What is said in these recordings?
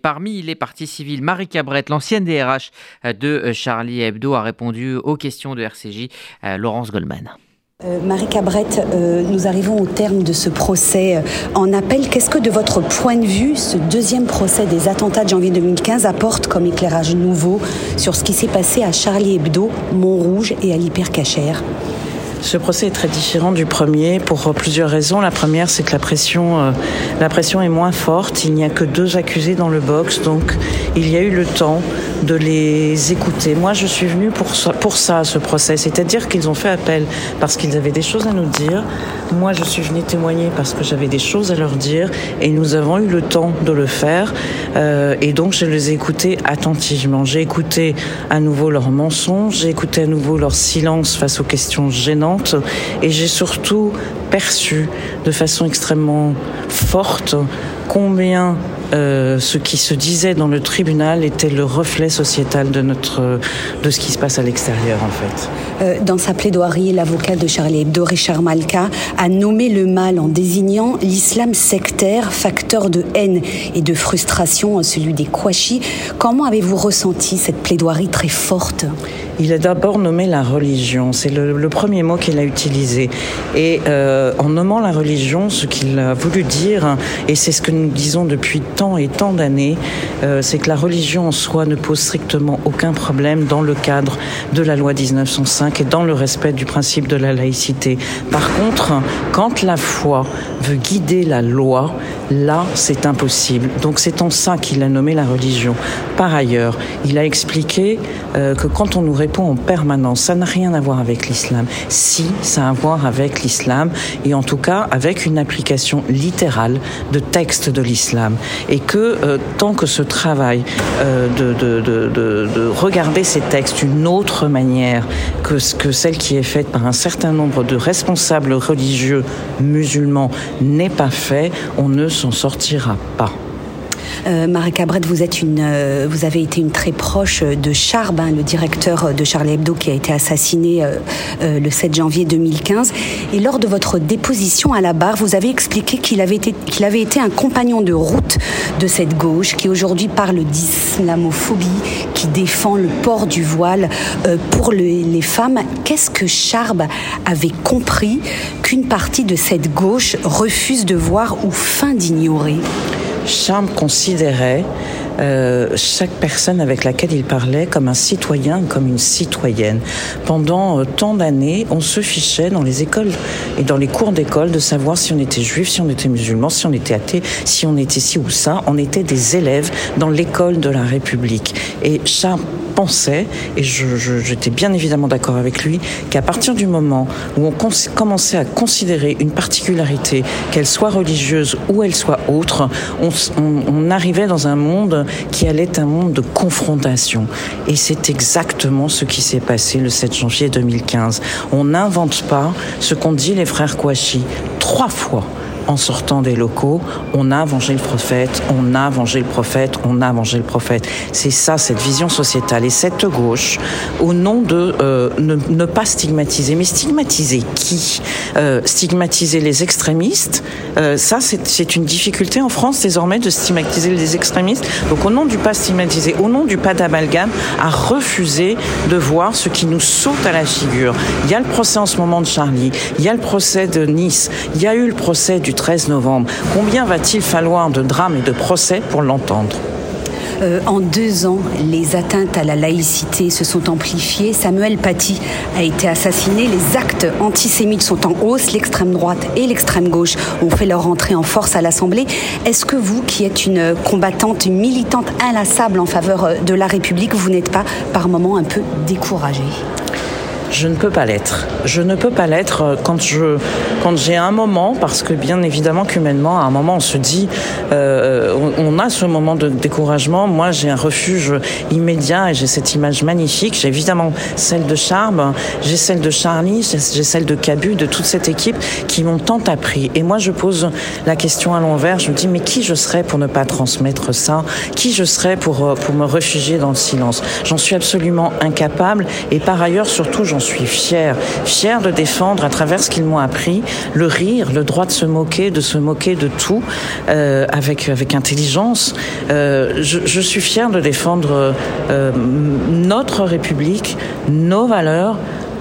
Parmi les parties civiles, Marie Cabrette, l'ancienne DRH de Charlie Hebdo, a répondu aux questions de RCJ. Euh, Laurence Goldman. Euh, Marie Cabrette, euh, nous arrivons au terme de ce procès en appel. Qu'est-ce que de votre point de vue, ce deuxième procès des attentats de janvier 2015 apporte comme éclairage nouveau sur ce qui s'est passé à Charlie Hebdo, Montrouge et à l'Hypercachère? Ce procès est très différent du premier pour plusieurs raisons. La première, c'est que la pression, euh, la pression est moins forte. Il n'y a que deux accusés dans le box, donc il y a eu le temps de les écouter. Moi, je suis venue pour ça, pour ça ce procès, c'est-à-dire qu'ils ont fait appel parce qu'ils avaient des choses à nous dire. Moi, je suis venue témoigner parce que j'avais des choses à leur dire, et nous avons eu le temps de le faire. Euh, et donc, je les ai écoutés attentivement. J'ai écouté à nouveau leurs mensonges, j'ai écouté à nouveau leur silence face aux questions gênantes et j'ai surtout perçu de façon extrêmement forte combien euh, ce qui se disait dans le tribunal était le reflet sociétal de notre de ce qui se passe à l'extérieur en fait. Euh, dans sa plaidoirie, l'avocat de Charlie Hebdo, Richard Malka, a nommé le mal en désignant l'islam sectaire, facteur de haine et de frustration, celui des Kouachi. Comment avez-vous ressenti cette plaidoirie très forte? Il a d'abord nommé la religion. C'est le, premier mot qu'il a utilisé. Et euh, en nommant la religion, ce qu'il a voulu dire, et c'est ce que nous disons depuis tant et tant d'années, euh, c'est que la religion en soi ne pose strictement aucun problème dans le cadre de la loi 1905 et dans le respect du principe de la laïcité. Par contre, quand la foi veut guider la loi, là, c'est impossible. Donc c'est en ça qu'il a nommé la religion. Par ailleurs, il a expliqué euh, que quand on nous en permanence. Ça n'a rien à voir avec l'islam. Si, ça a à voir avec l'islam et en tout cas avec une application littérale de texte de l'islam. Et que euh, tant que ce travail euh, de, regarder ces textes d'une autre manière que, que celle qui est faite par un certain nombre de responsables religieux musulmans n'est pas fait, on ne s'en sortira pas. Euh, Marie Cabrette, vous, êtes une, euh, avez été une très proche de Charb, hein, le directeur de Charlie Hebdo qui a été assassiné euh, le 7 janvier 2015. Et lors de votre déposition à la barre, vous avez expliqué qu'il avait, été, avait un compagnon de route de cette gauche qui aujourd'hui parle d'islamophobie, qui défend le port du voile pour les femmes. Qu'est-ce que Charb avait compris qu'une partie de cette gauche refuse de voir ou feint d'ignorer? Charme considérait euh, chaque personne avec laquelle il parlait comme un citoyen, comme une citoyenne. Pendant euh, tant d'années, on se fichait dans les écoles et dans les cours d'école de savoir si on était juif, si on était musulman, si on était athée, si on était ci ou ça. On était des élèves dans l'école de la République. Et Charles pensait, et j'étais bien évidemment d'accord avec lui, qu'à partir du moment où on commençait à considérer une particularité, qu'elle soit religieuse ou elle soit autre, on, on arrivait dans un monde qui allait un monde de confrontation. Et c'est exactement ce qui s'est passé le 7 janvier 2015. On n'invente pas ce qu'ont dit les frères Kouachi trois fois en sortant des locaux, on a vengé le prophète, on a vengé le prophète, on a vengé le prophète. C'est ça, cette vision sociétale. Et cette gauche, au nom de euh, ne, pas stigmatiser, mais stigmatiser qui? Euh, Stigmatiser les extrémistes, euh, ça c'est une difficulté en France désormais de stigmatiser les extrémistes. Donc au nom du pas stigmatiser, au nom du pas d'amalgame, à refuser de voir ce qui nous saute à la figure. Il y a le procès en ce moment de Charlie, il y a le procès de Nice, il y a eu le procès du 13 novembre. Combien va-t-il falloir de drames et de procès pour l'entendre euh, en deux ans, les atteintes à la laïcité se sont amplifiées. Samuel Paty a été assassiné. Les actes antisémites sont en hausse. L'extrême droite et l'extrême gauche ont fait leur entrée en force à l'Assemblée. Est-ce que vous, qui êtes une combattante, une militante inlassable en faveur de la République, vous n'êtes pas par moments un peu découragée? Je ne peux pas l'être. Je ne peux pas l'être euh, quand je quand j'ai un moment parce que bien évidemment qu'humainement à un moment on se dit euh, on, a ce moment de découragement. Moi j'ai un refuge immédiat et j'ai cette image magnifique. J'ai évidemment celle de Charme, j'ai celle de Charlie, j'ai celle de Cabu, de toute cette équipe qui m'ont tant appris. Et moi je pose la question à l'envers. Je me dis mais qui je serais pour ne pas transmettre ça? Qui je serais pour euh, pour me réfugier dans le silence? J'en suis absolument incapable et par ailleurs surtout j'en j'en suis fière. Fière de défendre à travers ce qu'ils m'ont appris, le rire, le droit de se moquer, de se moquer de tout, euh, avec, avec intelligence. Euh, je, suis fière de défendre euh, notre République, nos valeurs,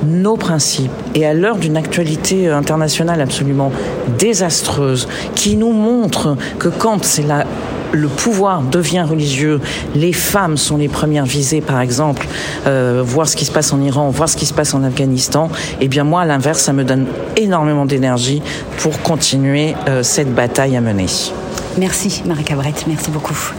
nos principes. Et à l'heure d'une actualité internationale absolument désastreuse, qui nous montre que quand c'est la le pouvoir devient religieux, les femmes sont les premières visées, par exemple, euh, voir ce qui se passe en Iran, voir ce qui se passe en Afghanistan, eh bien moi, à l'inverse, ça me donne énormément d'énergie pour continuer euh, cette bataille à mener. Merci, Marie Cabrette, merci beaucoup.